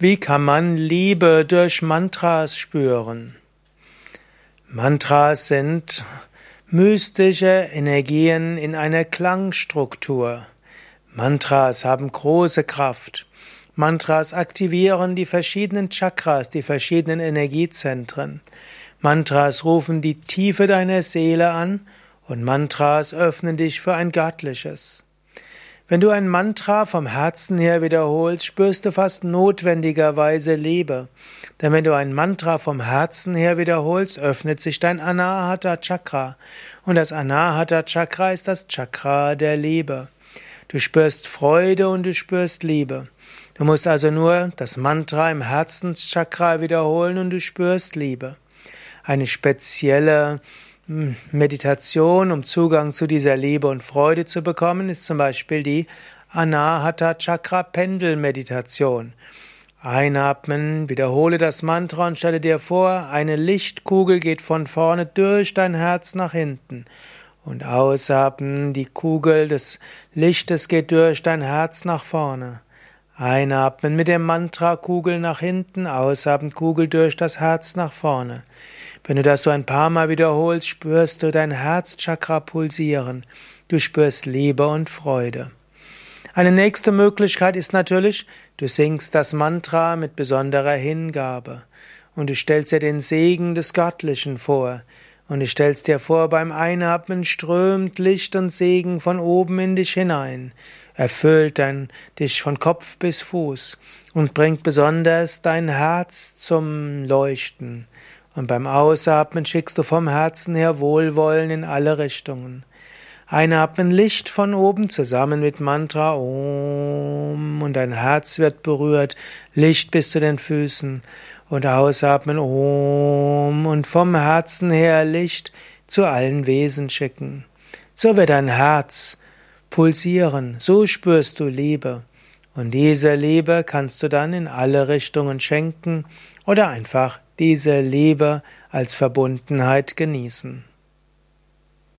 Wie kann man Liebe durch Mantras spüren? Mantras sind mystische Energien in einer Klangstruktur. Mantras haben große Kraft. Mantras aktivieren die verschiedenen Chakras, die verschiedenen Energiezentren. Mantras rufen die Tiefe deiner Seele an und Mantras öffnen dich für ein Göttliches. Wenn du ein Mantra vom Herzen her wiederholst, spürst du fast notwendigerweise Liebe. Denn wenn du ein Mantra vom Herzen her wiederholst, öffnet sich dein Anahata Chakra. Und das Anahata Chakra ist das Chakra der Liebe. Du spürst Freude und du spürst Liebe. Du musst also nur das Mantra im Herzenschakra wiederholen und du spürst Liebe. Eine spezielle Meditation, um Zugang zu dieser Liebe und Freude zu bekommen, ist zum Beispiel die Anahata Chakra Pendel Meditation. Einatmen, wiederhole das Mantra und stelle dir vor, eine Lichtkugel geht von vorne durch dein Herz nach hinten. Und ausatmen, die Kugel des Lichtes geht durch dein Herz nach vorne. Einatmen mit dem Mantra Kugel nach hinten, ausatmen Kugel durch das Herz nach vorne. Wenn du das so ein paar Mal wiederholst, spürst du dein Herzchakra pulsieren. Du spürst Liebe und Freude. Eine nächste Möglichkeit ist natürlich, du singst das Mantra mit besonderer Hingabe und du stellst dir den Segen des Göttlichen vor und du stellst dir vor, beim Einatmen strömt Licht und Segen von oben in dich hinein, erfüllt dein, dich von Kopf bis Fuß und bringt besonders dein Herz zum Leuchten. Und beim Ausatmen schickst du vom Herzen her Wohlwollen in alle Richtungen. Einatmen Licht von oben zusammen mit Mantra Om und dein Herz wird berührt, Licht bis zu den Füßen und ausatmen Om und vom Herzen her Licht zu allen Wesen schicken. So wird dein Herz pulsieren, so spürst du Liebe. Und diese Liebe kannst du dann in alle Richtungen schenken oder einfach diese Liebe als Verbundenheit genießen.